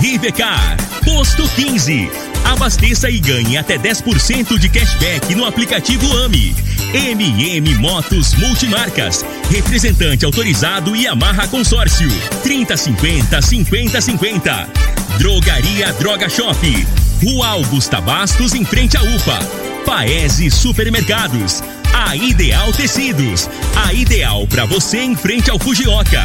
Rivecar. Posto 15. Abasteça e ganhe até 10% de cashback no aplicativo AMI. MM Motos Multimarcas. Representante autorizado e amarra consórcio. 3050 5050. Drogaria Droga Shop. Rua Augusta Bastos, em frente à UPA. Paese Supermercados. A Ideal Tecidos. A ideal para você em frente ao Fujioka.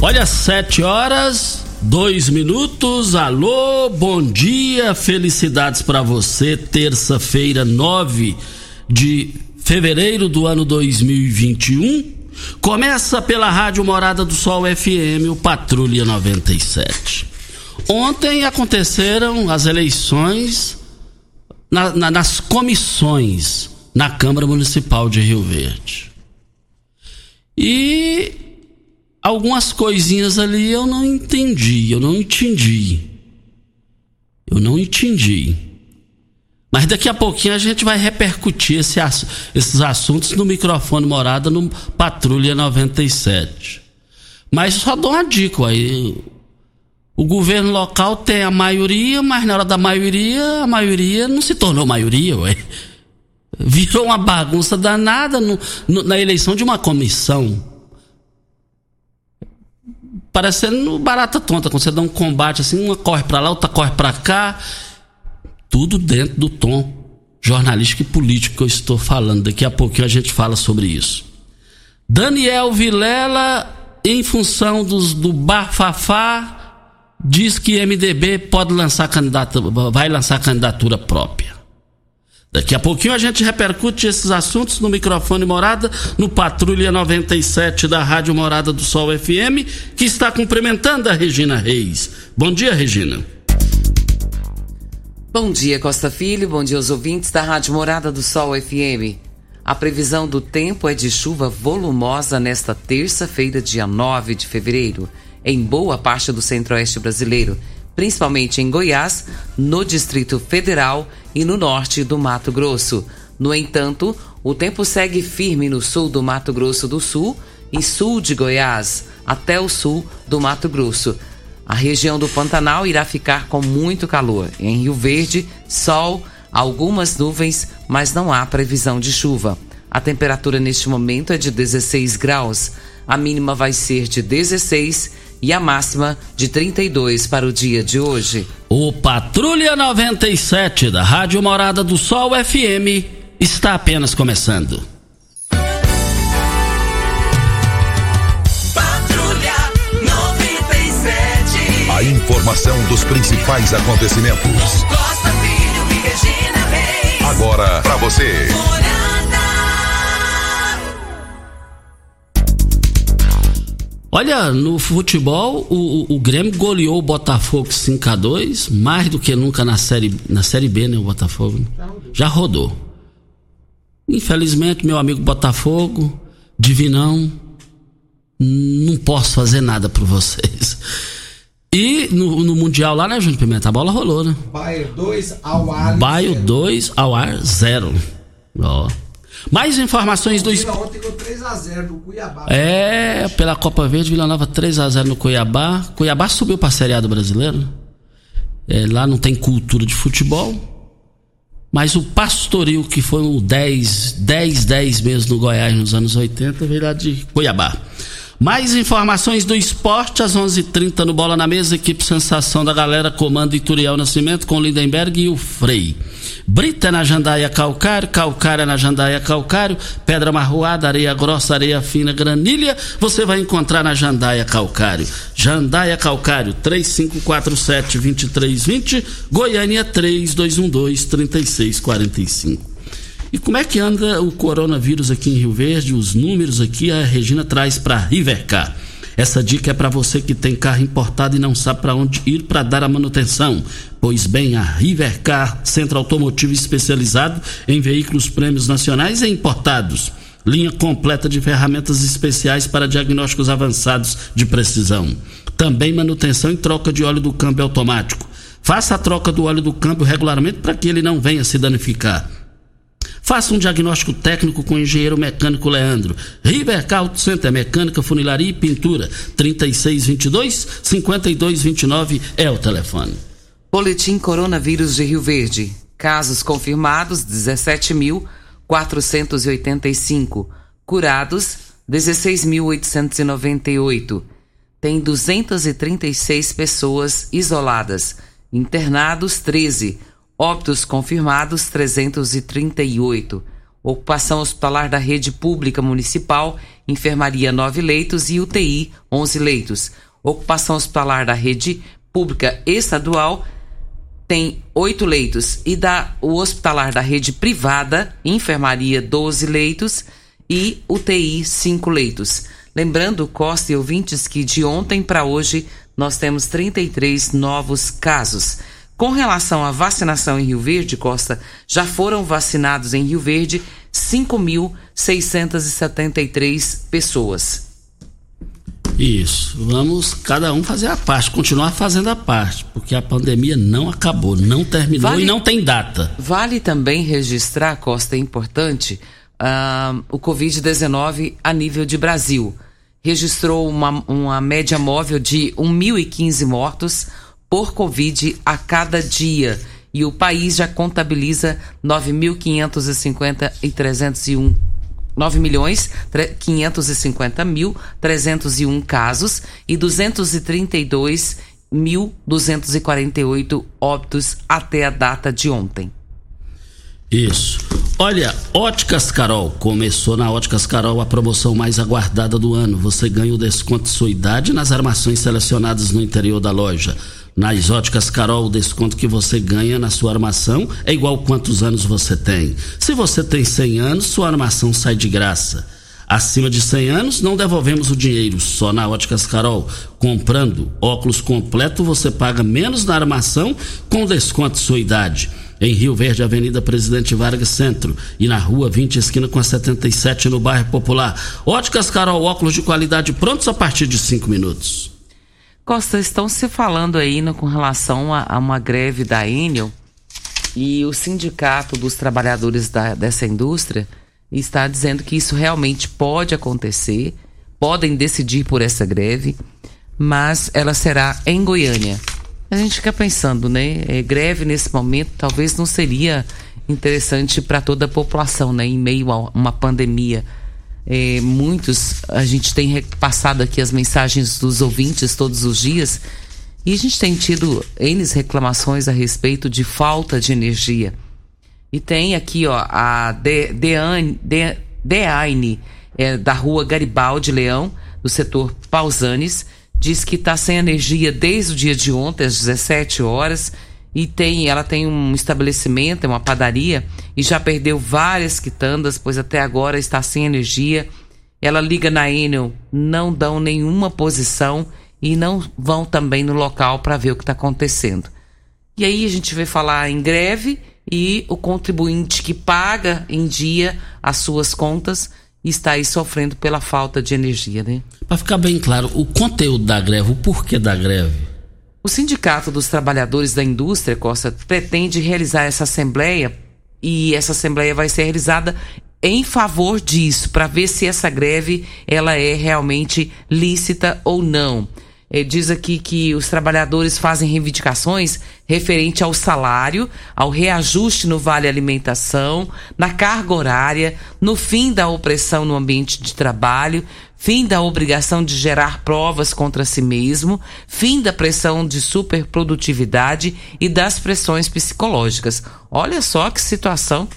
Olha, sete horas, dois minutos. Alô, bom dia, felicidades para você. Terça-feira, 9 de fevereiro do ano 2021. Começa pela Rádio Morada do Sol FM, o Patrulha 97. Ontem aconteceram as eleições na, na, nas comissões na Câmara Municipal de Rio Verde. E algumas coisinhas ali eu não entendi, eu não entendi. Eu não entendi. Mas daqui a pouquinho a gente vai repercutir esse, esses assuntos no microfone morada no Patrulha 97. Mas só dou uma dica aí. O governo local tem a maioria, mas na hora da maioria, a maioria não se tornou maioria, ué. Virou uma bagunça danada no, no, na eleição de uma comissão parecendo barata tonta, quando você dá um combate assim, uma corre para lá, outra corre para cá, tudo dentro do tom jornalístico e político que eu estou falando. Daqui a pouquinho a gente fala sobre isso. Daniel Vilela, em função dos, do bafafá, diz que MDB pode lançar candidata, vai lançar candidatura própria. Daqui a pouquinho a gente repercute esses assuntos no microfone Morada, no Patrulha 97 da Rádio Morada do Sol FM, que está cumprimentando a Regina Reis. Bom dia, Regina. Bom dia, Costa Filho. Bom dia aos ouvintes da Rádio Morada do Sol FM. A previsão do tempo é de chuva volumosa nesta terça-feira, dia 9 de fevereiro, em boa parte do centro-oeste brasileiro principalmente em Goiás, no Distrito Federal e no norte do Mato Grosso. No entanto, o tempo segue firme no sul do Mato Grosso do Sul e sul de Goiás, até o sul do Mato Grosso. A região do Pantanal irá ficar com muito calor. Em Rio Verde, sol, algumas nuvens, mas não há previsão de chuva. A temperatura neste momento é de 16 graus. A mínima vai ser de 16 e a máxima de 32 para o dia de hoje. O Patrulha 97 da Rádio Morada do Sol FM está apenas começando. Patrulha 97. A informação dos principais acontecimentos. Costa Filho e Regina Reis. Agora para você. Olha, no futebol, o, o, Grêmio goleou o Botafogo 5 a 2 mais do que nunca na série, na série B, né? O Botafogo já rodou. Infelizmente, meu amigo Botafogo, Divinão, não posso fazer nada por vocês. E no, no Mundial lá, né, Júnior Pimenta? A bola rolou, né? Baio 2 ao ar. Baio 2 ao ar 0. Ó. Mais informações do Vila ontem com 3x0 no Cuiabá. É, pela Copa Verde, Vila Nova 3x0 no Cuiabá. Cuiabá subiu para a Série A do Brasileiro. É, lá não tem cultura de futebol. Mas o pastoril, que foi o 10, 10, 10 mesmo no Goiás nos anos 80, veio lá de Cuiabá. Mais informações do esporte às 11:30 h 30 no Bola na Mesa, equipe Sensação da Galera, comando Ituriel Nascimento com Lindenberg e o Frei. Brita na Jandaia Calcário, Calcária na Jandaia Calcário, Pedra Marroada, Areia Grossa, Areia Fina, Granilha, você vai encontrar na Jandaia Calcário. Jandaia Calcário, 3547-2320, Goiânia 3212-3645. E como é que anda o coronavírus aqui em Rio Verde? Os números aqui a Regina traz para Rivercar. Essa dica é para você que tem carro importado e não sabe para onde ir para dar a manutenção. Pois bem, a Rivercar, centro automotivo especializado em veículos prêmios nacionais e importados. Linha completa de ferramentas especiais para diagnósticos avançados de precisão. Também manutenção e troca de óleo do câmbio automático. Faça a troca do óleo do câmbio regularmente para que ele não venha se danificar. Faça um diagnóstico técnico com o engenheiro mecânico Leandro. Rivercar Auto Center, mecânica, funilaria e pintura. 3622-5229 é o telefone. Boletim Coronavírus de Rio Verde. Casos confirmados 17.485. Curados 16.898. Tem 236 pessoas isoladas. Internados 13 Óbitos confirmados 338. Ocupação hospitalar da rede pública municipal, enfermaria 9 leitos e UTI 11 leitos. Ocupação hospitalar da rede pública estadual tem 8 leitos e da o hospitalar da rede privada, enfermaria 12 leitos e UTI 5 leitos. Lembrando, Costa e ouvintes, que de ontem para hoje nós temos 33 novos casos. Com relação à vacinação em Rio Verde, Costa, já foram vacinados em Rio Verde 5.673 pessoas. Isso. Vamos cada um fazer a parte, continuar fazendo a parte, porque a pandemia não acabou, não terminou vale, e não tem data. Vale também registrar, Costa, é importante, uh, o Covid-19 a nível de Brasil. Registrou uma, uma média móvel de 1.015 mortos, por Covid a cada dia. E o país já contabiliza 9.550 e 301 9 milhões 550 mil 301 casos e 232.248 óbitos até a data de ontem. Isso. Olha, Óticas Carol. Começou na Óticas Carol a promoção mais aguardada do ano. Você ganha o desconto de sua idade nas armações selecionadas no interior da loja. Nas óticas Carol, o desconto que você ganha na sua armação é igual quantos anos você tem. Se você tem 100 anos, sua armação sai de graça. Acima de 100 anos, não devolvemos o dinheiro, só na Óticas Carol. Comprando óculos completo, você paga menos na armação com desconto de sua idade. Em Rio Verde, Avenida Presidente Vargas Centro e na Rua 20, esquina com a 77, no bairro Popular. Óticas Carol, óculos de qualidade prontos a partir de 5 minutos. Costa, estão se falando aí no, com relação a, a, uma greve da Enel e o sindicato dos trabalhadores da, dessa indústria está dizendo que isso realmente pode acontecer, podem decidir por essa greve, mas ela será em Goiânia. A gente fica pensando, né? É, greve nesse momento talvez não seria interessante para toda a população, né? Em meio a uma pandemia é, muitos, a gente tem repassado aqui as mensagens dos ouvintes todos os dias e a gente tem tido N reclamações a respeito de falta de energia. E tem aqui, ó, a Deane, De, Deane é, da rua Garibaldi Leão, do setor Pausanes, diz que está sem energia desde o dia de ontem, às 17 horas e tem, ela tem um estabelecimento, é uma padaria e já perdeu várias quitandas, pois até agora está sem energia. Ela liga na Enel, não dão nenhuma posição e não vão também no local para ver o que está acontecendo. E aí a gente vai falar em greve e o contribuinte que paga em dia as suas contas está aí sofrendo pela falta de energia, né? Para ficar bem claro, o conteúdo da greve, o porquê da greve? O Sindicato dos Trabalhadores da Indústria, Costa, pretende realizar essa assembleia e essa assembleia vai ser realizada em favor disso, para ver se essa greve ela é realmente lícita ou não. Eh, diz aqui que os trabalhadores fazem reivindicações referente ao salário, ao reajuste no vale alimentação, na carga horária, no fim da opressão no ambiente de trabalho, fim da obrigação de gerar provas contra si mesmo, fim da pressão de superprodutividade e das pressões psicológicas. Olha só que situação.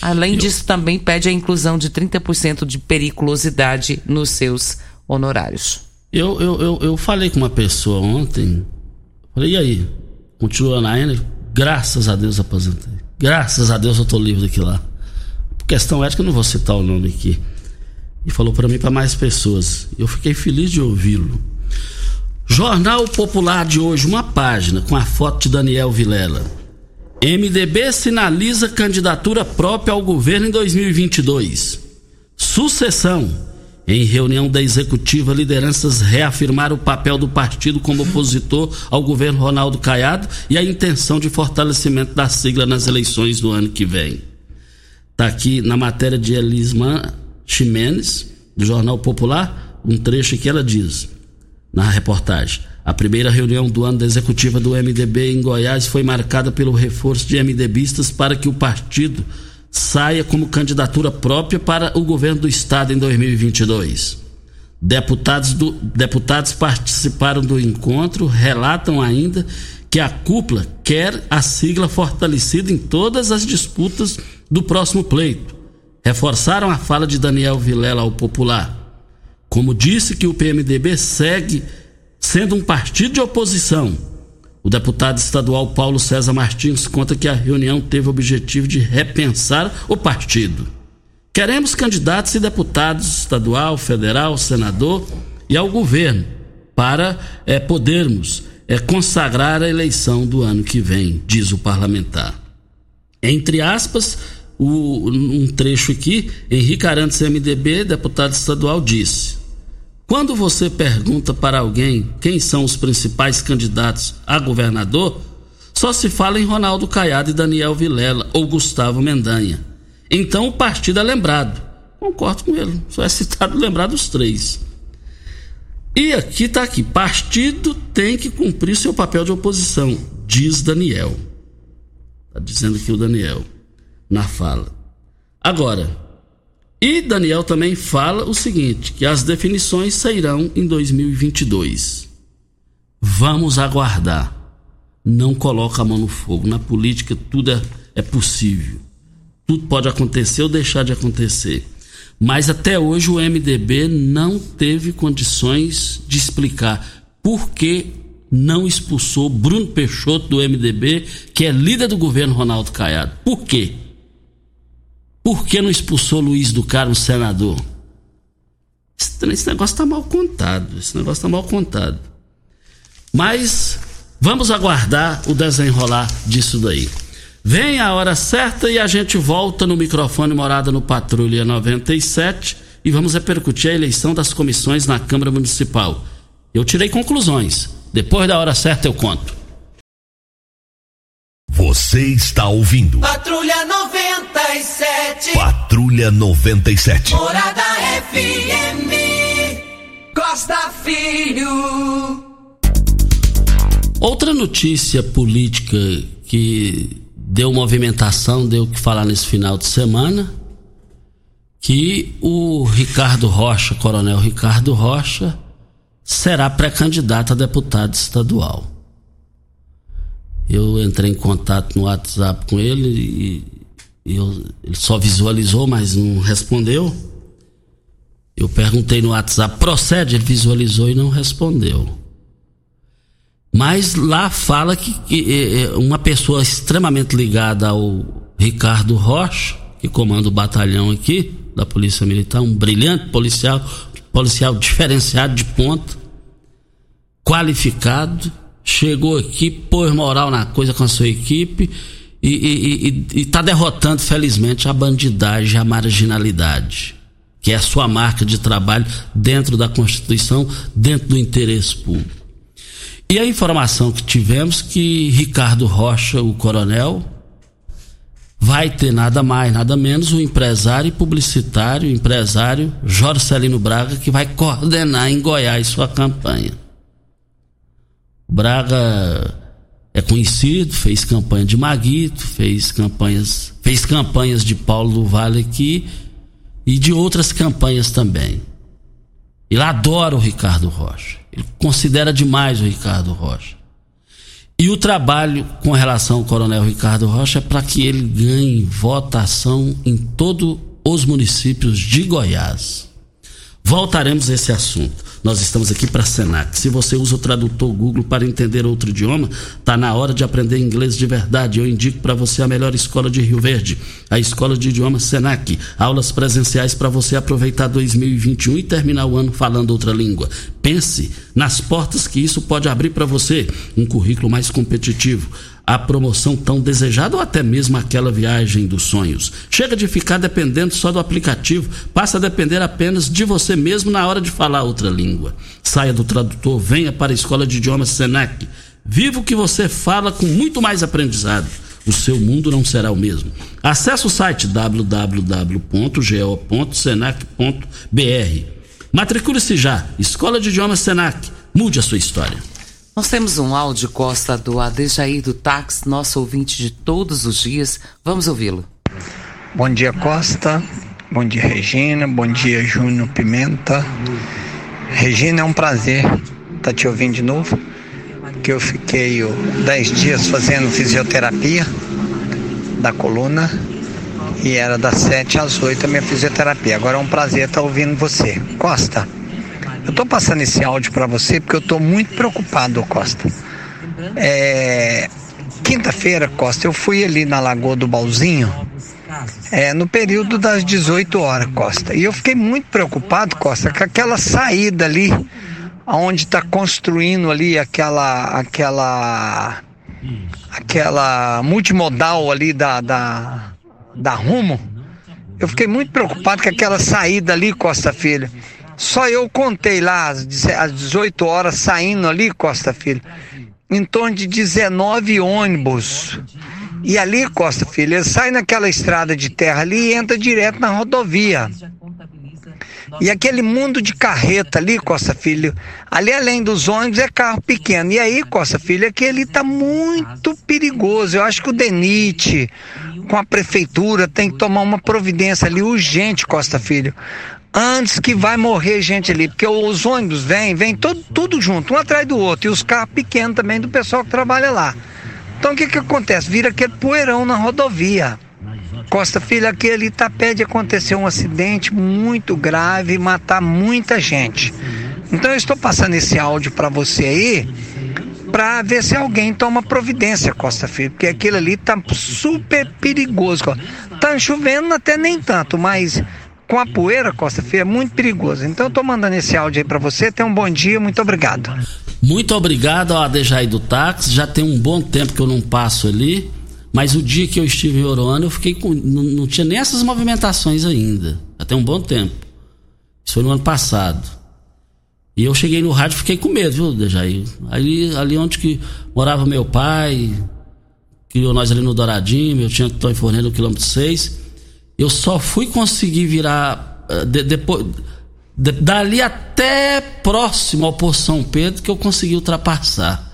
Além disso, também pede a inclusão de 30% de periculosidade nos seus honorários. Eu, eu, eu, eu falei com uma pessoa ontem. Falei, e aí? Continua na Ener? Graças a Deus aposentei. Graças a Deus eu tô livre daqui lá. Por questão ética, eu não vou citar o nome aqui. E falou para mim para mais pessoas. Eu fiquei feliz de ouvi-lo. Jornal Popular de hoje, uma página com a foto de Daniel Vilela. MDB sinaliza candidatura própria ao governo em 2022. Sucessão. Em reunião da executiva, lideranças reafirmaram o papel do partido como opositor ao governo Ronaldo Caiado e a intenção de fortalecimento da sigla nas eleições do ano que vem. Está aqui na matéria de Elisma Ximenes, do Jornal Popular, um trecho que ela diz, na reportagem. A primeira reunião do ano da executiva do MDB em Goiás foi marcada pelo reforço de MDBistas para que o partido saia como candidatura própria para o governo do estado em 2022. Deputados, do, deputados participaram do encontro, relatam ainda que a cúpula quer a sigla fortalecida em todas as disputas do próximo pleito. Reforçaram a fala de Daniel Vilela ao Popular. Como disse que o PMDB segue sendo um partido de oposição o deputado estadual Paulo César Martins conta que a reunião teve o objetivo de repensar o partido. Queremos candidatos e deputados estadual, federal, senador e ao governo para é, podermos é, consagrar a eleição do ano que vem, diz o parlamentar. Entre aspas, o, um trecho aqui, Henrique Arantes, MDB, deputado estadual, disse: quando você pergunta para alguém quem são os principais candidatos a governador, só se fala em Ronaldo Caiado e Daniel Vilela ou Gustavo Mendanha. Então o partido é lembrado. Concordo com ele, só é citado lembrado os três. E aqui está aqui, partido tem que cumprir seu papel de oposição, diz Daniel. Está dizendo aqui o Daniel na fala. Agora, e Daniel também fala o seguinte: que as definições sairão em 2022. Vamos aguardar. Não coloca a mão no fogo. Na política tudo é, é possível. Tudo pode acontecer ou deixar de acontecer. Mas até hoje o MDB não teve condições de explicar por que não expulsou Bruno Peixoto do MDB, que é líder do governo Ronaldo Caiado. Por quê? Por que não expulsou Luiz do Carmo, senador? Esse negócio está mal contado. Esse negócio está mal contado. Mas vamos aguardar o desenrolar disso daí. Vem a hora certa e a gente volta no microfone Morada no Patrulha 97 e vamos repercutir a eleição das comissões na Câmara Municipal. Eu tirei conclusões. Depois da hora certa eu conto. Você está ouvindo. Patrulha 97. Patrulha 97. Morada FM. Costa Filho. Outra notícia política que deu movimentação, deu o que falar nesse final de semana, que o Ricardo Rocha, Coronel Ricardo Rocha, será pré-candidato a deputado estadual. Eu entrei em contato no WhatsApp com ele e, eu, ele só visualizou, mas não respondeu. Eu perguntei no WhatsApp, procede? Ele visualizou e não respondeu. Mas lá fala que, que é, é uma pessoa extremamente ligada ao Ricardo Rocha, que comanda o batalhão aqui da Polícia Militar, um brilhante policial, policial diferenciado de ponta, qualificado, chegou aqui, pôs moral na coisa com a sua equipe e está derrotando, felizmente, a bandidagem, a marginalidade, que é a sua marca de trabalho dentro da Constituição, dentro do interesse público. E a informação que tivemos que Ricardo Rocha, o coronel, vai ter nada mais, nada menos o empresário e publicitário, empresário Jorge Celino Braga, que vai coordenar em Goiás sua campanha. Braga é conhecido, fez campanha de Maguito, fez campanhas, fez campanhas de Paulo do Vale aqui e de outras campanhas também. Ele adora o Ricardo Rocha. Ele considera demais o Ricardo Rocha. E o trabalho com relação ao Coronel Ricardo Rocha é para que ele ganhe votação em todos os municípios de Goiás. Voltaremos a esse assunto. Nós estamos aqui para a Senac. Se você usa o tradutor Google para entender outro idioma, tá na hora de aprender inglês de verdade. Eu indico para você a melhor escola de Rio Verde, a Escola de Idiomas Senac. Aulas presenciais para você aproveitar 2021 e terminar o ano falando outra língua. Pense nas portas que isso pode abrir para você, um currículo mais competitivo a promoção tão desejada ou até mesmo aquela viagem dos sonhos. Chega de ficar dependendo só do aplicativo, passa a depender apenas de você mesmo na hora de falar outra língua. Saia do tradutor, venha para a Escola de Idiomas Senac. Viva o que você fala com muito mais aprendizado. O seu mundo não será o mesmo. Acesse o site www.go.senac.br. Matricule-se já. Escola de Idiomas Senac. Mude a sua história. Nós temos um áudio, Costa, do Adejaí do Táxi, nosso ouvinte de todos os dias. Vamos ouvi-lo. Bom dia, Costa. Bom dia, Regina. Bom dia, Júnior Pimenta. Regina, é um prazer estar tá te ouvindo de novo. Que eu fiquei 10 dias fazendo fisioterapia da coluna e era das 7 às 8 a minha fisioterapia. Agora é um prazer estar tá ouvindo você. Costa, eu estou passando esse áudio para você porque eu estou muito preocupado, Costa. É, Quinta-feira, Costa, eu fui ali na Lagoa do Balzinho, é, no período das 18 horas, Costa. E eu fiquei muito preocupado, Costa, com aquela saída ali, onde está construindo ali aquela, aquela, aquela multimodal ali da, da, da Rumo. Eu fiquei muito preocupado com aquela saída ali, Costa Filho. Só eu contei lá às 18 horas saindo ali, Costa Filho, em torno de 19 ônibus. E ali, Costa Filho, ele sai naquela estrada de terra ali e entra direto na rodovia. E aquele mundo de carreta ali, Costa Filho, ali além dos ônibus é carro pequeno. E aí, Costa Filho, aquele tá muito perigoso. Eu acho que o DENIT, com a prefeitura, tem que tomar uma providência ali urgente, Costa Filho antes que vai morrer gente ali, porque os ônibus vêm, vêm todo, tudo junto, um atrás do outro, e os carros pequenos também do pessoal que trabalha lá. Então o que que acontece? Vira aquele poeirão na rodovia. Costa Filho, aquele Itapé aconteceu um acidente muito grave, matar muita gente. Então eu estou passando esse áudio para você aí, para ver se alguém toma providência, Costa Filho, porque aquilo ali tá super perigoso. Tá chovendo até nem tanto, mas com a poeira, Costa Feia, é muito perigoso. Então eu tô mandando esse áudio aí para você. Tenha um bom dia, muito obrigado. Muito obrigado ao Adejaí do Táxi. Já tem um bom tempo que eu não passo ali. Mas o dia que eu estive em Oroana, eu fiquei com. Não, não tinha nem essas movimentações ainda. Tem um bom tempo. Isso foi no ano passado. E eu cheguei no rádio fiquei com medo, viu, Dejaí? Ali, ali onde que morava meu pai, criou nós ali no Douradinho, meu tinha Antônio Forneiro no quilômetro 6. Eu só fui conseguir virar eh, de, depois de, dali até próximo ao Poço São Pedro que eu consegui ultrapassar.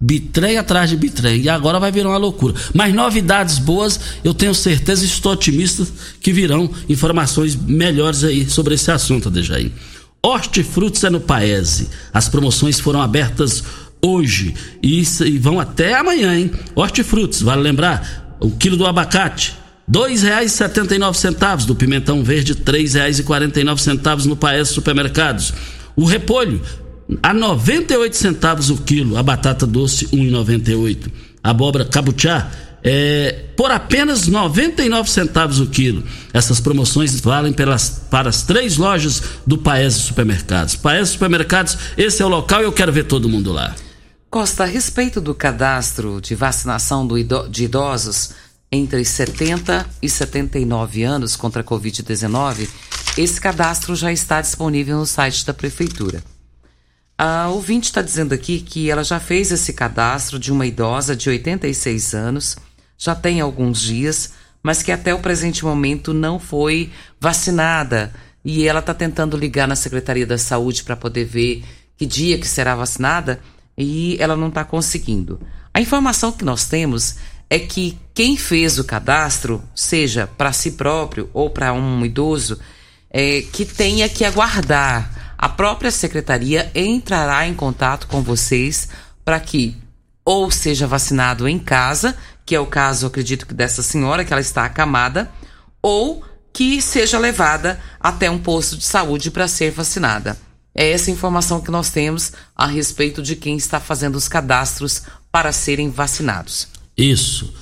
Bitrem atrás de bitrem. E agora vai virar uma loucura. Mas novidades boas, eu tenho certeza, estou otimista que virão informações melhores aí sobre esse assunto, Adejaí. Hortifrutos é no Paese. As promoções foram abertas hoje e, e vão até amanhã, hein? Hortifrutos, vale lembrar, o quilo do abacate, dois reais setenta e nove centavos do pimentão verde três reais e quarenta e nove centavos no Paes Supermercados o repolho a noventa e oito centavos o quilo a batata doce um e noventa e oito abóbora cabutiá é, por apenas 99 centavos o quilo. Essas promoções valem pelas, para as três lojas do Paese Supermercados. Paese Supermercados, esse é o local e eu quero ver todo mundo lá. Costa, a respeito do cadastro de vacinação do de idosos, entre 70 e 79 anos contra a Covid-19, esse cadastro já está disponível no site da Prefeitura. A ouvinte está dizendo aqui que ela já fez esse cadastro de uma idosa de 86 anos, já tem alguns dias, mas que até o presente momento não foi vacinada. E ela está tentando ligar na Secretaria da Saúde para poder ver que dia que será vacinada e ela não está conseguindo. A informação que nós temos é que quem fez o cadastro, seja para si próprio ou para um idoso, é, que tenha que aguardar. A própria secretaria entrará em contato com vocês para que ou seja vacinado em casa, que é o caso, acredito que dessa senhora, que ela está acamada, ou que seja levada até um posto de saúde para ser vacinada. É essa informação que nós temos a respeito de quem está fazendo os cadastros para serem vacinados. Isso.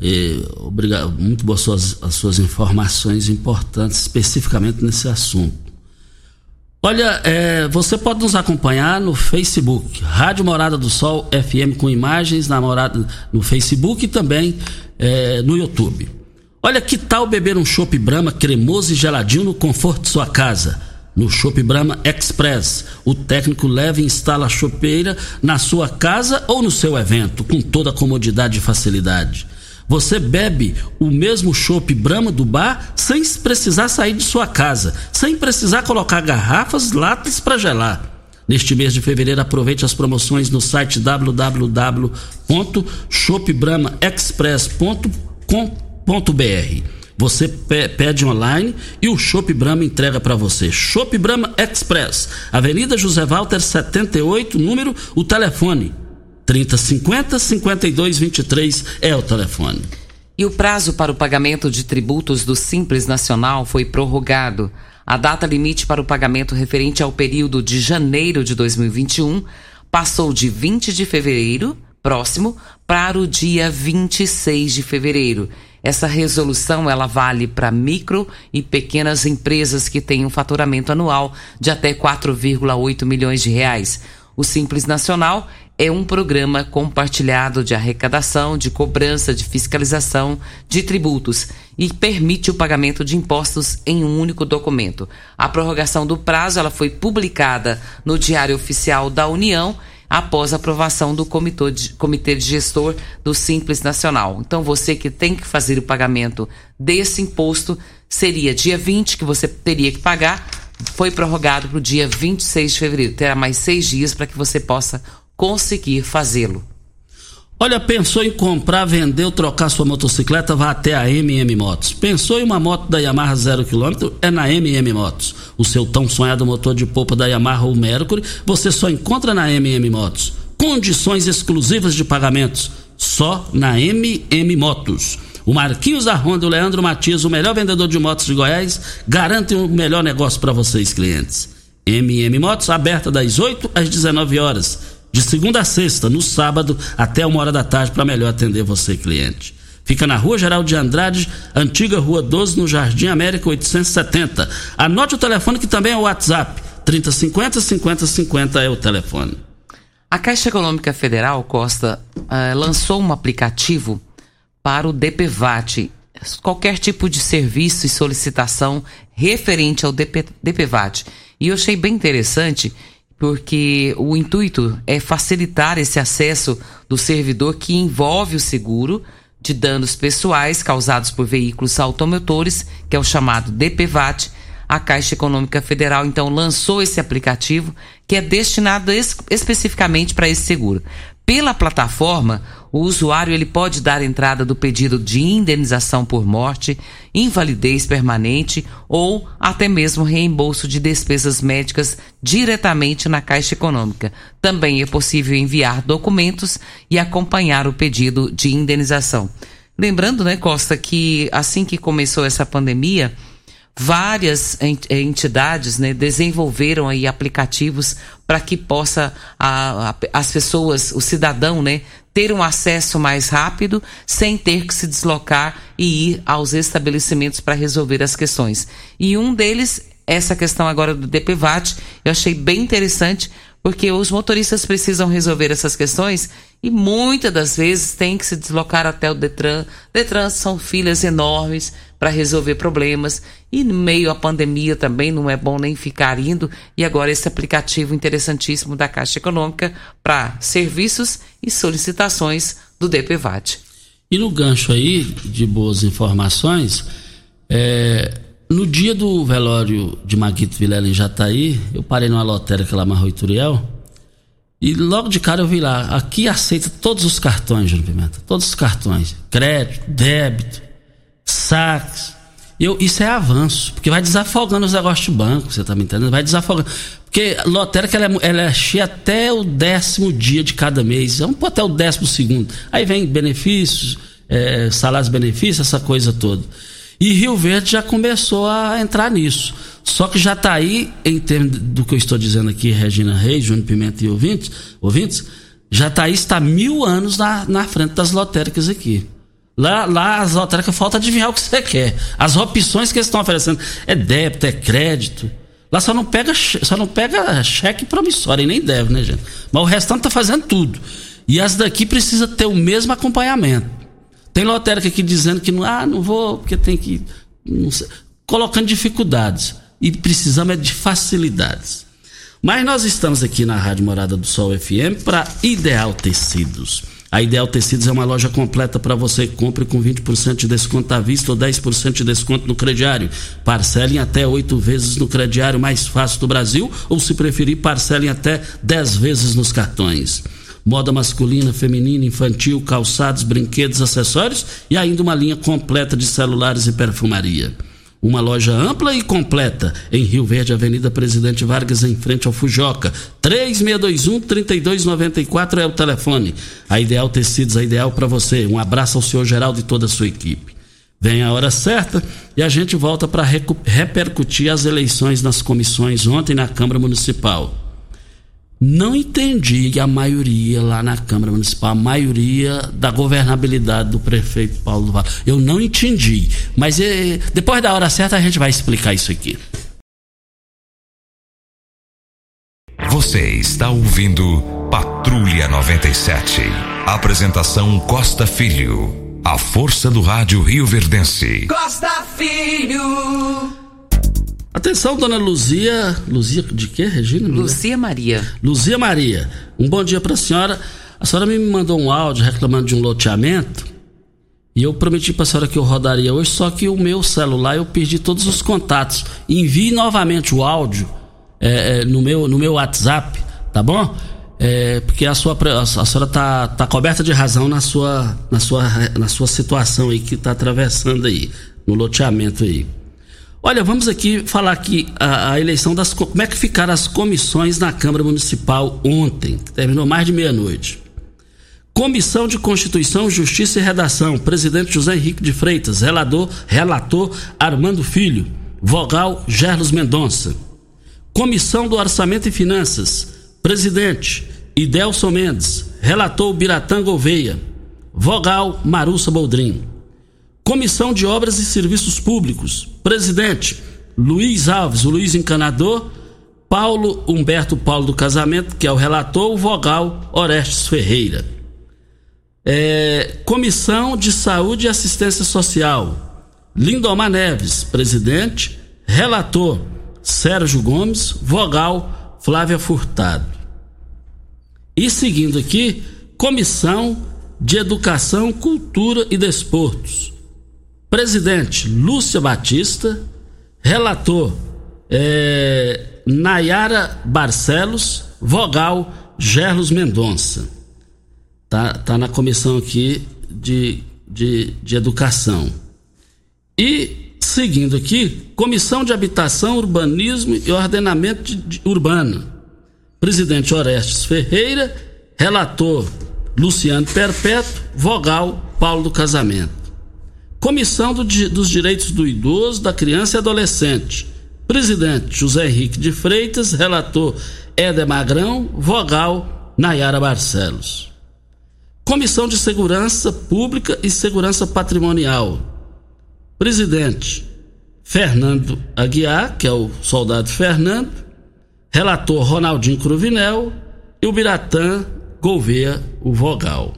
E, obrigado, muito boas suas, as suas informações importantes, especificamente nesse assunto. Olha, é, você pode nos acompanhar no Facebook, Rádio Morada do Sol FM com imagens na morada, no Facebook e também é, no YouTube. Olha que tal beber um chopp Brahma cremoso e geladinho no conforto de sua casa? No Chopp Brahma Express, o técnico leva e instala a chopeira na sua casa ou no seu evento, com toda a comodidade e facilidade. Você bebe o mesmo chopp Brahma do bar sem precisar sair de sua casa, sem precisar colocar garrafas, latas para gelar. Neste mês de fevereiro, aproveite as promoções no site www.shopbramaexpress.com.br. Você pede online e o Shop Brahma entrega para você. Shop Brahma Express, Avenida José Walter 78, número, o telefone 3050 5223 é o telefone. E o prazo para o pagamento de tributos do Simples Nacional foi prorrogado. A data limite para o pagamento referente ao período de janeiro de 2021 passou de 20 de fevereiro próximo para o dia 26 de fevereiro. Essa resolução ela vale para micro e pequenas empresas que têm um faturamento anual de até 4,8 milhões de reais. O Simples Nacional é um programa compartilhado de arrecadação, de cobrança, de fiscalização de tributos e permite o pagamento de impostos em um único documento. A prorrogação do prazo ela foi publicada no Diário Oficial da União após aprovação do comitê de, comitê de gestor do Simples Nacional. Então, você que tem que fazer o pagamento desse imposto, seria dia 20 que você teria que pagar, foi prorrogado para o dia 26 de fevereiro. Terá mais seis dias para que você possa conseguir fazê-lo. Olha, pensou em comprar, vender ou trocar sua motocicleta? Vá até a MM Motos. Pensou em uma moto da Yamaha 0 km? É na MM Motos. O seu tão sonhado motor de polpa da Yamaha ou Mercury você só encontra na MM Motos. Condições exclusivas de pagamentos só na MM Motos. O Marquinhos da Honda e o Leandro Matias, o melhor vendedor de motos de Goiás, garantem o melhor negócio para vocês, clientes. MM Motos, aberta das 8 às 19 horas de segunda a sexta, no sábado, até uma hora da tarde, para melhor atender você, cliente. Fica na Rua Geral de Andrade, antiga Rua 12, no Jardim América 870. Anote o telefone que também é o WhatsApp. 3050 5050 é o telefone. A Caixa Econômica Federal, Costa, uh, lançou um aplicativo para o DPVAT. Qualquer tipo de serviço e solicitação referente ao DP, DPVAT. E eu achei bem interessante porque o intuito é facilitar esse acesso do servidor que envolve o seguro de danos pessoais causados por veículos automotores, que é o chamado DPVAT. A Caixa Econômica Federal então lançou esse aplicativo que é destinado es especificamente para esse seguro. Pela plataforma, o usuário ele pode dar entrada do pedido de indenização por morte, invalidez permanente ou até mesmo reembolso de despesas médicas diretamente na Caixa Econômica. Também é possível enviar documentos e acompanhar o pedido de indenização. Lembrando, né, Costa, que assim que começou essa pandemia, várias entidades né, desenvolveram aí aplicativos para que possa a, a, as pessoas, o cidadão, né, ter um acesso mais rápido sem ter que se deslocar e ir aos estabelecimentos para resolver as questões. E um deles, essa questão agora do DPVAT, eu achei bem interessante porque os motoristas precisam resolver essas questões e muitas das vezes têm que se deslocar até o Detran. Detran são filas enormes para resolver problemas e no meio à pandemia também não é bom nem ficar indo. E agora esse aplicativo interessantíssimo da Caixa Econômica para serviços e solicitações do DPVAT. E no gancho aí de boas informações, é, no dia do velório de Maguito Vilela em Jataí, eu parei numa lotérica lá Marro Ituriel E logo de cara eu vi lá, aqui aceita todos os cartões, Júnior Pimenta. Todos os cartões. Crédito, débito, saques. Eu, isso é avanço, porque vai desafogando os negócios de banco, você tá me entendendo? Vai desafogando. Porque lotérica ela é, ela é cheia até o décimo dia de cada mês, vamos pôr até o décimo segundo. Aí vem benefícios, é, salários benefícios, essa coisa toda. E Rio Verde já começou a entrar nisso. Só que já está aí, em termos do que eu estou dizendo aqui, Regina Reis, Júnior Pimenta e ouvintes, ouvintes já está aí, está mil anos na, na frente das lotéricas aqui. Lá, lá as lotéricas falta adivinhar o que você quer. As opções que eles estão oferecendo é débito, é crédito. Lá só não pega, só não pega cheque promissório e nem deve, né, gente? Mas o restante tá fazendo tudo. E as daqui precisa ter o mesmo acompanhamento. Tem lotérica aqui dizendo que não, ah, não vou, porque tem que. Sei, colocando dificuldades. E precisamos é de facilidades. Mas nós estamos aqui na Rádio Morada do Sol FM para Ideal Tecidos. A Ideal Tecidos é uma loja completa para você compre com 20% de desconto à vista ou 10% de desconto no crediário. Parcelem até oito vezes no crediário mais fácil do Brasil ou, se preferir, parcelem até 10 vezes nos cartões. Moda masculina, feminina, infantil, calçados, brinquedos, acessórios e ainda uma linha completa de celulares e perfumaria. Uma loja ampla e completa em Rio Verde, Avenida Presidente Vargas, em frente ao Fujoca. 3621-3294 é o telefone. A Ideal Tecidos, a ideal para você. Um abraço ao senhor Geraldo e toda a sua equipe. Vem a hora certa e a gente volta para repercutir as eleições nas comissões ontem na Câmara Municipal. Não entendi a maioria lá na Câmara Municipal, a maioria da governabilidade do prefeito Paulo do Vale. Eu não entendi. Mas é, depois da hora certa a gente vai explicar isso aqui. Você está ouvindo Patrulha 97. Apresentação Costa Filho. A força do rádio Rio Verdense. Costa Filho. Atenção, dona Luzia. Luzia de quê, Regina? Luzia Maria. Luzia Maria. Um bom dia para a senhora. A senhora me mandou um áudio reclamando de um loteamento. E eu prometi para a senhora que eu rodaria hoje, só que o meu celular eu perdi todos os contatos. Envie novamente o áudio é, é, no, meu, no meu WhatsApp, tá bom? É, porque a sua a, senhora tá, tá coberta de razão na sua, na sua, na sua situação aí que está atravessando aí, no loteamento aí. Olha, vamos aqui falar aqui a, a, eleição das. Como é que ficaram as comissões na Câmara Municipal ontem, terminou mais de meia-noite. Comissão de Constituição, Justiça e Redação, presidente José Henrique de Freitas, relator, relator Armando Filho, vogal Gerlos Mendonça. Comissão do Orçamento e Finanças, presidente Idelson Mendes, relator Biratã Gouveia, vogal Marussa Boldrin. Comissão de Obras e Serviços Públicos, presidente Luiz Alves, o Luiz Encanador, Paulo Humberto Paulo do Casamento, que é o relator, o vogal Orestes Ferreira. É, Comissão de Saúde e Assistência Social, Lindomar Neves, presidente, relator Sérgio Gomes, vogal Flávia Furtado. E seguindo aqui, Comissão de Educação, Cultura e Desportos, Presidente Lúcia Batista. Relator é, Nayara Barcelos. Vogal Gerlos Mendonça. Tá, tá na comissão aqui de, de, de Educação. E, seguindo aqui, Comissão de Habitação, Urbanismo e Ordenamento de, de, Urbano. Presidente Orestes Ferreira. Relator Luciano Perpétuo. Vogal Paulo do Casamento. Comissão do, dos Direitos do Idoso, da Criança e Adolescente. Presidente José Henrique de Freitas, relator Éder Magrão, vogal Nayara Barcelos. Comissão de Segurança Pública e Segurança Patrimonial. Presidente Fernando Aguiar, que é o soldado Fernando, relator Ronaldinho Cruvinel e o Biratã Gouveia, o vogal.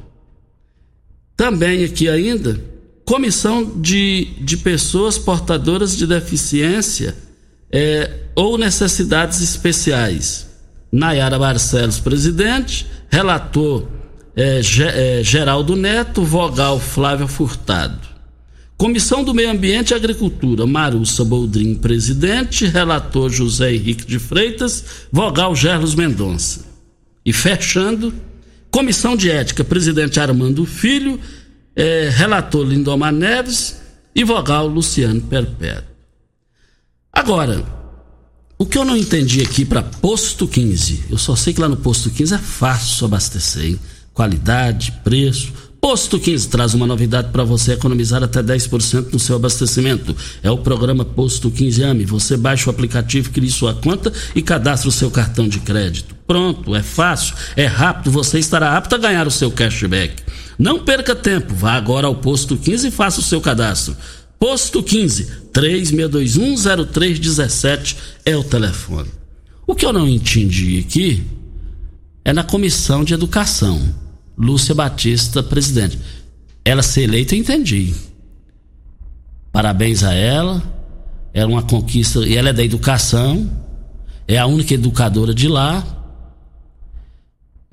Também aqui ainda comissão de, de pessoas portadoras de deficiência é, ou necessidades especiais. Nayara Barcelos, presidente, relator é, é, Geraldo Neto, vogal Flávia Furtado. Comissão do Meio Ambiente e Agricultura, Marussa Boldrin, presidente, relator José Henrique de Freitas, vogal Gerlos Mendonça. E fechando, comissão de ética, presidente Armando Filho, é, relator Lindomar Neves e vogal Luciano Perpétuo. Agora, o que eu não entendi aqui para posto 15, eu só sei que lá no posto 15 é fácil abastecer, hein? qualidade, preço. Posto 15 traz uma novidade para você economizar até 10% no seu abastecimento. É o programa Posto 15 AME. Você baixa o aplicativo, cria sua conta e cadastra o seu cartão de crédito. Pronto, é fácil, é rápido, você estará apto a ganhar o seu cashback. Não perca tempo, vá agora ao Posto 15 e faça o seu cadastro. Posto 15 36210317 é o telefone. O que eu não entendi aqui é na comissão de educação. Lúcia Batista, presidente. Ela ser eleita, eu entendi. Parabéns a ela. É uma conquista. E ela é da educação. É a única educadora de lá.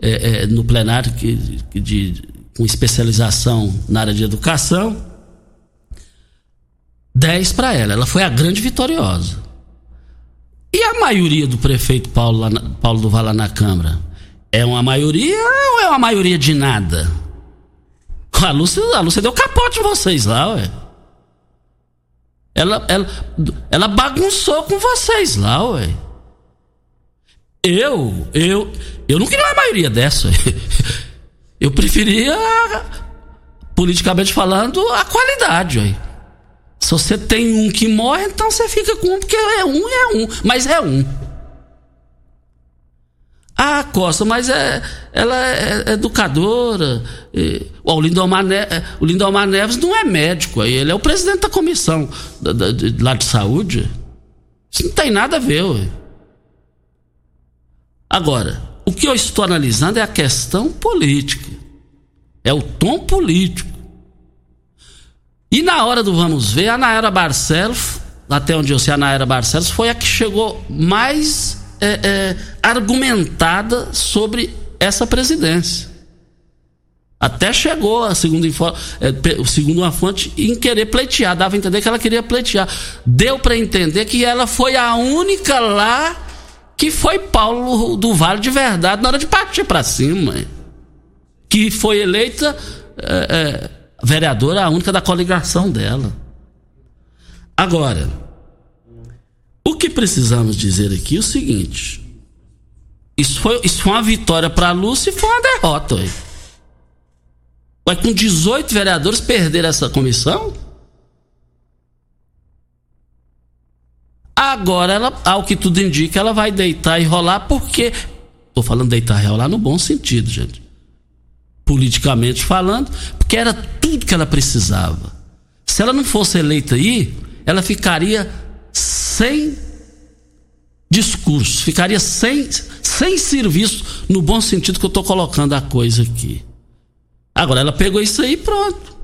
É, é, no plenário que, de, com especialização na área de educação. 10 para ela. Ela foi a grande vitoriosa. E a maioria do prefeito Paulo, na, Paulo do Vala na Câmara? É uma maioria ou é uma maioria de nada? A Lúcia, a Lúcia deu capote de vocês lá, ué. Ela, ela, ela bagunçou com vocês lá, ué. Eu, eu, eu não queria uma maioria dessa. Eu preferia, politicamente falando, a qualidade, ué. Se você tem um que morre, então você fica com um, porque é um, é um, mas é um. Ah, Costa, mas é, ela é educadora. E, o, Lindomar Neves, o Lindomar Neves não é médico, ele é o presidente da comissão da, da, de, lá de saúde. Isso não tem nada a ver, ué. Agora, o que eu estou analisando é a questão política. É o tom político. E na hora do vamos ver, a Naira Barcelos, até onde eu sei, a Naira Barcelos foi a que chegou mais é, é, argumentada sobre essa presidência. Até chegou, a segundo, é, segundo fonte, em querer pleitear. Dava a entender que ela queria pleitear. Deu para entender que ela foi a única lá que foi Paulo do Vale de verdade na hora de partir para cima. Que foi eleita. É, é vereadora, a única da coligação dela. Agora, o que precisamos dizer aqui é o seguinte: isso foi, isso foi uma vitória para a Lúcia e foi uma derrota. Ué. Ué, com 18 vereadores perder essa comissão? Agora, ela, ao que tudo indica, ela vai deitar e rolar, porque. Estou falando deitar e rolar no bom sentido, gente politicamente falando, porque era tudo que ela precisava. Se ela não fosse eleita aí, ela ficaria sem discurso, ficaria sem, sem serviço, no bom sentido que eu estou colocando a coisa aqui. Agora ela pegou isso aí e pronto.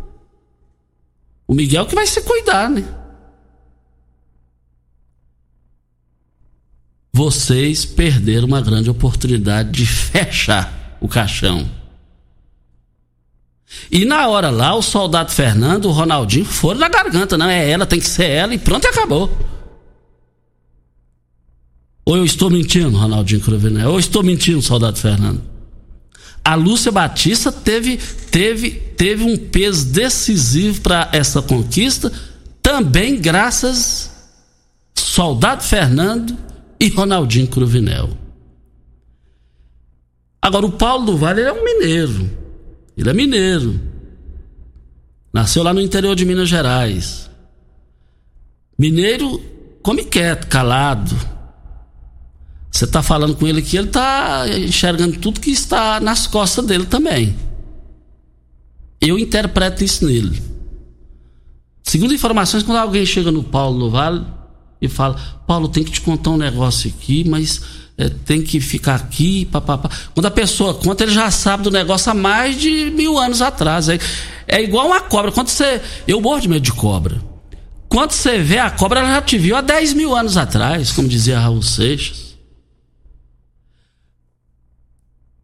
O Miguel que vai se cuidar, né? Vocês perderam uma grande oportunidade de fechar o caixão. E na hora lá, o soldado Fernando, o Ronaldinho, foram na garganta. Não, é ela, tem que ser ela e pronto acabou. Ou eu estou mentindo, Ronaldinho Cruvinel? Ou eu estou mentindo, soldado Fernando? A Lúcia Batista teve, teve, teve um peso decisivo para essa conquista, também graças soldado Fernando e Ronaldinho Cruvinel. Agora, o Paulo do Vale é um mineiro ele é mineiro. Nasceu lá no interior de Minas Gerais. Mineiro come quieto, calado. Você está falando com ele aqui, ele está enxergando tudo que está nas costas dele também. Eu interpreto isso nele. Segundo informações, quando alguém chega no Paulo no Vale e fala: Paulo, tem que te contar um negócio aqui, mas é, tem que ficar aqui, papapá. Quando a pessoa conta, ele já sabe do negócio há mais de mil anos atrás. É, é igual uma cobra. Quando você. Eu morro de medo de cobra. Quando você vê a cobra, ela já te viu há 10 mil anos atrás, como dizia Raul Seixas.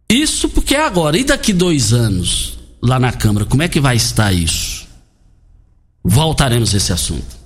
Isso porque é agora. E daqui dois anos, lá na Câmara, como é que vai estar isso? Voltaremos a esse assunto.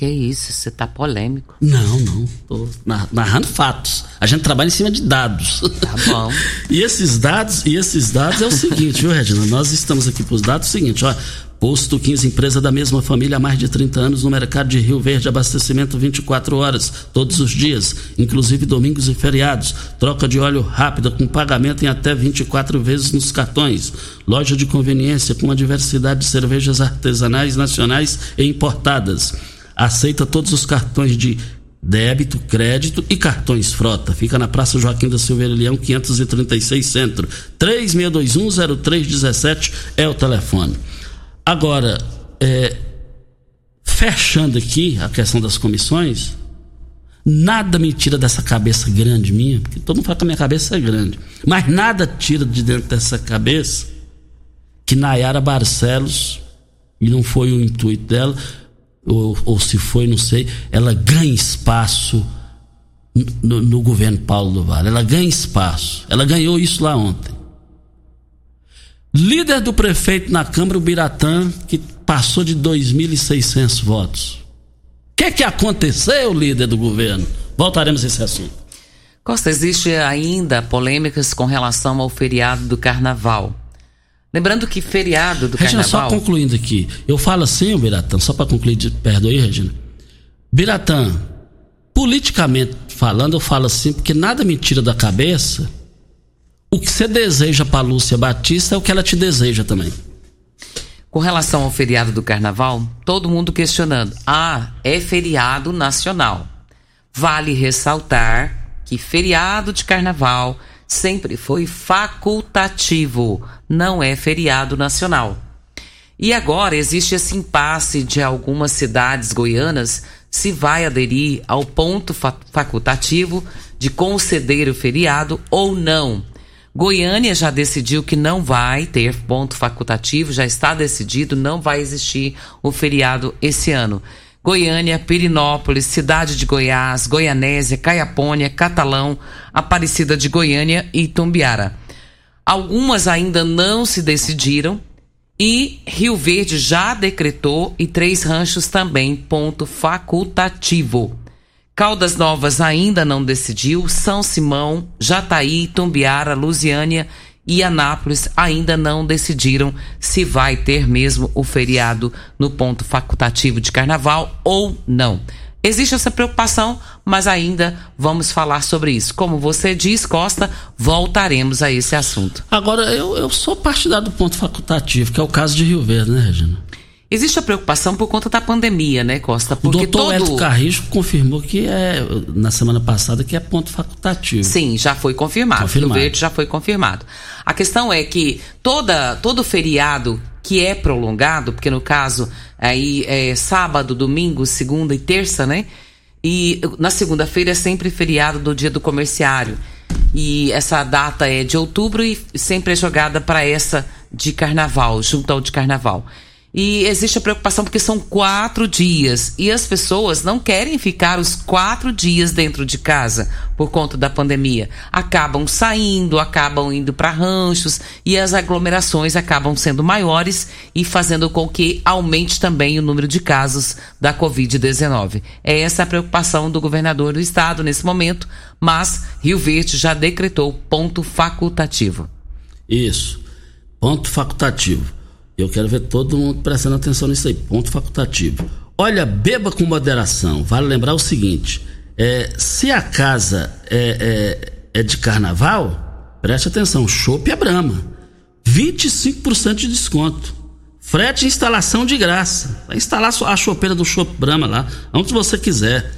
Que isso, você tá polêmico. Não, não. Tô narrando fatos. A gente trabalha em cima de dados. Tá bom. e esses dados, e esses dados é o seguinte, viu, Regina? Nós estamos aqui para os dados é o seguinte, ó. Posto 15, empresa da mesma família há mais de 30 anos no mercado de Rio Verde, abastecimento 24 horas, todos os dias, inclusive domingos e feriados. Troca de óleo rápida com pagamento em até 24 vezes nos cartões. Loja de conveniência com uma diversidade de cervejas artesanais nacionais e importadas. Aceita todos os cartões de débito, crédito e cartões frota. Fica na Praça Joaquim da Silveira Leão, 536 Centro. 36210317 é o telefone. Agora, é, fechando aqui a questão das comissões, nada me tira dessa cabeça grande minha, porque todo mundo fala que a minha cabeça é grande, mas nada tira de dentro dessa cabeça que Nayara Barcelos, e não foi o intuito dela, ou, ou se foi, não sei, ela ganha espaço no, no governo Paulo do Vale. Ela ganha espaço. Ela ganhou isso lá ontem. Líder do prefeito na Câmara, o Biratã, que passou de 2.600 votos. O que, que aconteceu, líder do governo? Voltaremos a esse assunto. Costa, existe ainda polêmicas com relação ao feriado do carnaval. Lembrando que feriado do Regina, carnaval. só concluindo aqui. Eu falo assim, Biratã, só para concluir, perdoe, Regina. Biratã, politicamente falando, eu falo assim, porque nada me tira da cabeça o que você deseja para Lúcia Batista é o que ela te deseja também. Com relação ao feriado do carnaval, todo mundo questionando. Ah, é feriado nacional. Vale ressaltar que feriado de carnaval sempre foi facultativo, não é feriado nacional. E agora existe esse impasse de algumas cidades goianas se vai aderir ao ponto facultativo de conceder o feriado ou não. Goiânia já decidiu que não vai ter ponto facultativo, já está decidido, não vai existir o feriado esse ano. Goiânia, Pirinópolis, Cidade de Goiás, Goianésia, Caiapônia, Catalão, Aparecida de Goiânia e Tumbiara. Algumas ainda não se decidiram e Rio Verde já decretou e Três Ranchos também ponto facultativo. Caldas Novas ainda não decidiu, São Simão, Jataí, Tumbiara, Lusiânia e Anápolis ainda não decidiram se vai ter mesmo o feriado no ponto facultativo de carnaval ou não. Existe essa preocupação, mas ainda vamos falar sobre isso. Como você diz, Costa, voltaremos a esse assunto. Agora, eu, eu sou partidário do ponto facultativo, que é o caso de Rio Verde, né, Regina? Existe a preocupação por conta da pandemia, né, Costa? Porque o doutor todo... Edson Carrijo confirmou que é, na semana passada, que é ponto facultativo. Sim, já foi confirmado. confirmado. O verde já foi confirmado. A questão é que toda, todo feriado que é prolongado, porque no caso aí é sábado, domingo, segunda e terça, né? E na segunda-feira é sempre feriado do dia do comerciário. E essa data é de outubro e sempre é jogada para essa de carnaval, junto ao de carnaval. E existe a preocupação porque são quatro dias e as pessoas não querem ficar os quatro dias dentro de casa por conta da pandemia. Acabam saindo, acabam indo para ranchos e as aglomerações acabam sendo maiores e fazendo com que aumente também o número de casos da Covid-19. É essa a preocupação do governador do estado nesse momento, mas Rio Verde já decretou ponto facultativo. Isso, ponto facultativo. Eu quero ver todo mundo prestando atenção nisso aí. Ponto facultativo. Olha, beba com moderação. Vale lembrar o seguinte: é, se a casa é, é, é de carnaval, preste atenção: chopp é Brahma. 25% de desconto. Frete e instalação de graça. Vai instalar a chopeira do Chopp Brahma lá, onde você quiser.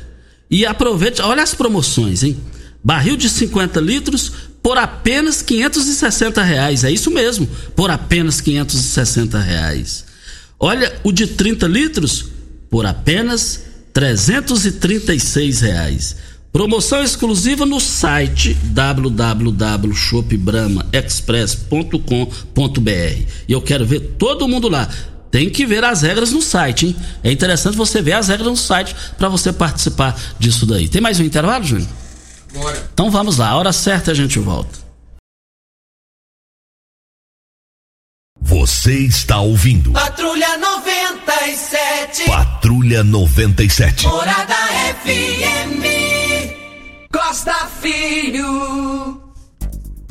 E aproveite, olha as promoções, hein? Barril de 50 litros por apenas 560 reais. É isso mesmo, por apenas 560 reais. Olha, o de 30 litros por apenas 336 reais. Promoção exclusiva no site www.shopbramaexpress.com.br. E eu quero ver todo mundo lá. Tem que ver as regras no site, hein? É interessante você ver as regras no site para você participar disso daí. Tem mais um intervalo, Júnior? Bora. Então vamos lá, a hora certa a gente volta. Você está ouvindo. Patrulha 97. Patrulha Patrulha 97. Morada FM. Costa Filho.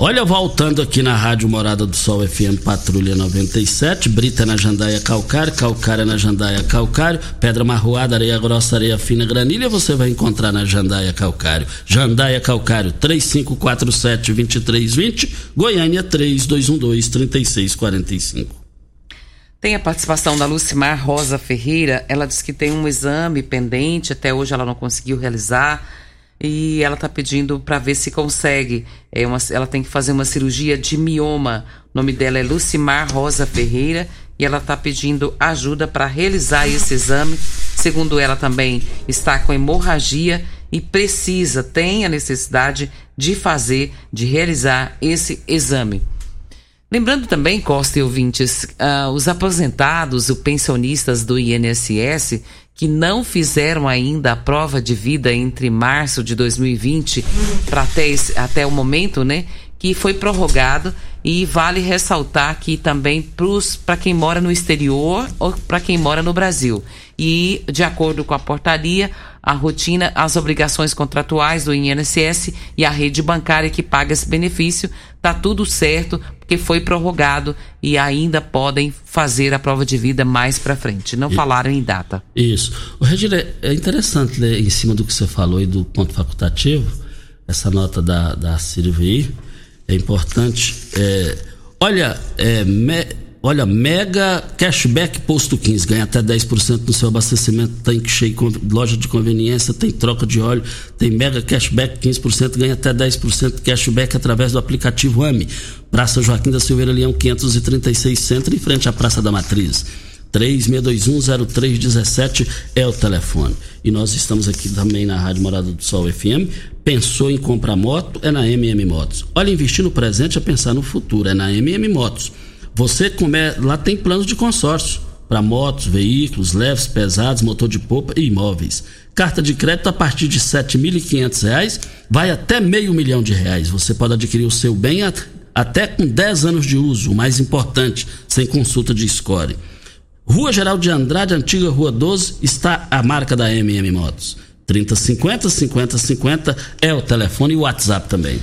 Olha, voltando aqui na Rádio Morada do Sol FM Patrulha 97, Brita na Jandaia Calcário, Calcária na Jandaia Calcário, Pedra Marroada, Areia Grossa, Areia Fina, Granilha, você vai encontrar na Jandaia Calcário. Jandaia Calcário, 3547-2320, Goiânia 3212-3645. Tem a participação da Lucimar Rosa Ferreira. Ela diz que tem um exame pendente, até hoje ela não conseguiu realizar e ela está pedindo para ver se consegue. É uma, ela tem que fazer uma cirurgia de mioma. O nome dela é Lucimar Rosa Ferreira e ela está pedindo ajuda para realizar esse exame. Segundo ela, também está com hemorragia e precisa, tem a necessidade de fazer, de realizar esse exame. Lembrando também, Costa e ouvintes, uh, os aposentados, os pensionistas do INSS que não fizeram ainda a prova de vida entre março de 2020 para até, até o momento, né? Que foi prorrogado e vale ressaltar que também para quem mora no exterior ou para quem mora no Brasil. E, de acordo com a portaria, a rotina, as obrigações contratuais do INSS e a rede bancária que paga esse benefício, tá tudo certo, porque foi prorrogado e ainda podem fazer a prova de vida mais para frente. Não e, falaram em data. Isso. O Regina, é interessante ler em cima do que você falou e do ponto facultativo, essa nota da, da Silvia é importante. É, olha, é, me, olha, mega cashback posto 15, ganha até 10% no seu abastecimento, tanque cheio, loja de conveniência, tem troca de óleo, tem mega cashback 15%, ganha até 10% cashback através do aplicativo AMI. Praça Joaquim da Silveira Leão 536 Centro, em frente à Praça da Matriz. 36210317 é o telefone. E nós estamos aqui também na Rádio Morada do Sol FM. Pensou em comprar moto? É na MM Motos. Olha, investir no presente é pensar no futuro, é na MM Motos. Você come... lá tem planos de consórcio para motos, veículos leves, pesados, motor de popa e imóveis. Carta de crédito a partir de R$ 7.500 vai até meio milhão de reais. Você pode adquirir o seu bem até com 10 anos de uso, o mais importante, sem consulta de score. Rua Geral de Andrade, antiga Rua 12, está a marca da MM Motos. 3050 5050 é o telefone e o WhatsApp também.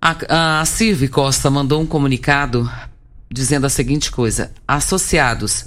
A, a Costa mandou um comunicado dizendo a seguinte coisa: associados.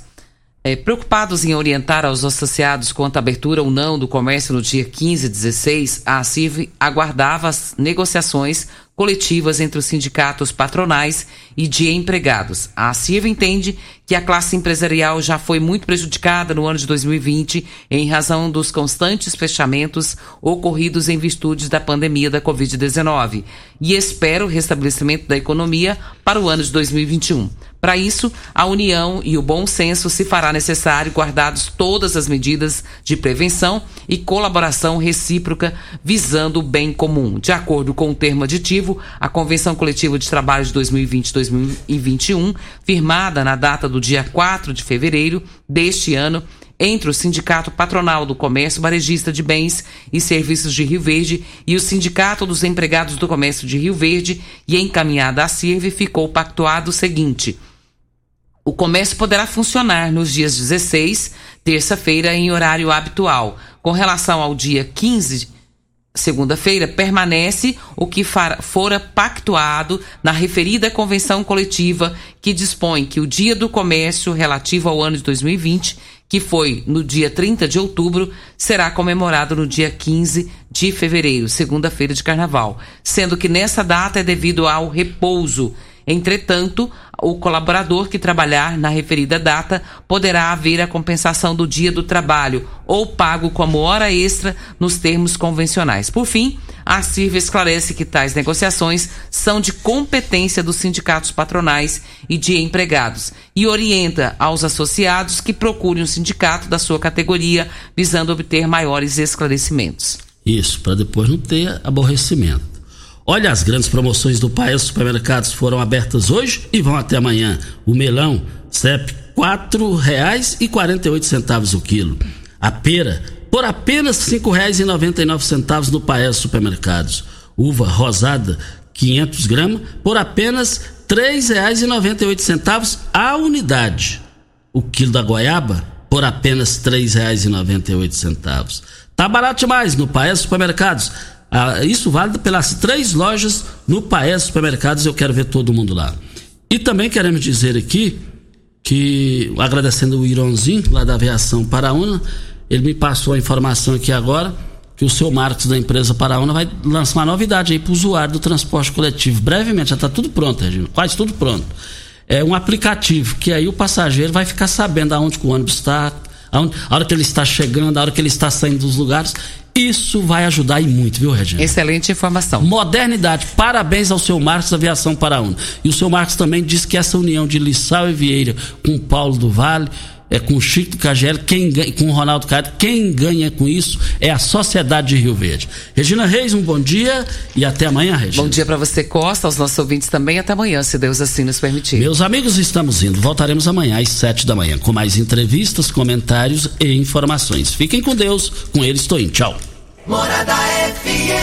É, preocupados em orientar aos associados quanto à abertura ou não do comércio no dia 15 e 16, a CIV aguardava as negociações coletivas entre os sindicatos patronais e de empregados. A CIV entende que a classe empresarial já foi muito prejudicada no ano de 2020 em razão dos constantes fechamentos ocorridos em virtude da pandemia da Covid-19 e espera o restabelecimento da economia para o ano de 2021. Para isso, a união e o bom senso se fará necessário guardados todas as medidas de prevenção e colaboração recíproca visando o bem comum. De acordo com o termo aditivo, a Convenção Coletiva de Trabalho de 2020-2021, firmada na data do dia 4 de fevereiro deste ano, entre o Sindicato Patronal do Comércio Varejista de Bens e Serviços de Rio Verde e o Sindicato dos Empregados do Comércio de Rio Verde e encaminhada à CIRV, ficou pactuado o seguinte: o comércio poderá funcionar nos dias 16, terça-feira, em horário habitual. Com relação ao dia 15, segunda-feira, permanece o que fora pactuado na referida convenção coletiva que dispõe que o Dia do Comércio relativo ao ano de 2020, que foi no dia 30 de outubro, será comemorado no dia 15 de fevereiro, segunda-feira de carnaval, sendo que nessa data é devido ao repouso Entretanto, o colaborador que trabalhar na referida data poderá haver a compensação do dia do trabalho ou pago como hora extra nos termos convencionais. Por fim, a CIRV esclarece que tais negociações são de competência dos sindicatos patronais e de empregados e orienta aos associados que procurem um sindicato da sua categoria visando obter maiores esclarecimentos. Isso, para depois não ter aborrecimento. Olha, as grandes promoções do Paes Supermercados foram abertas hoje e vão até amanhã. O melão, CEP, R$ 4,48 o quilo. A pera, por apenas R$ 5,99 no Paes Supermercados. Uva rosada, 500 gramas, por apenas R$ 3,98 a unidade. O quilo da goiaba, por apenas R$ 3,98. Tá barato demais no Paes Supermercados. Ah, isso vale pelas três lojas no Paes Supermercados. Eu quero ver todo mundo lá. E também queremos dizer aqui que, agradecendo o Ironzinho, lá da Aviação Paraúna, ele me passou a informação aqui agora que o seu Marcos da empresa Paraúna vai lançar uma novidade aí para o usuário do transporte coletivo. Brevemente, já está tudo pronto, Regina, quase tudo pronto. É um aplicativo que aí o passageiro vai ficar sabendo aonde o ônibus está, a hora que ele está chegando, a hora que ele está saindo dos lugares. Isso vai ajudar e muito, viu, Regina? Excelente informação. Modernidade. Parabéns ao seu Marcos da Aviação Paraúna. E o seu Marcos também disse que essa união de Lissau e Vieira com Paulo do Vale é com o Chico Cagel, quem ganha, com o Ronaldo Cado, quem ganha com isso é a sociedade de Rio Verde. Regina Reis, um bom dia e até amanhã, Regina. Bom dia para você, Costa, aos nossos ouvintes também. Até amanhã, se Deus assim nos permitir. Meus amigos, estamos indo. Voltaremos amanhã às sete da manhã com mais entrevistas, comentários e informações. Fiquem com Deus. Com ele estou indo. Tchau. Morada FM.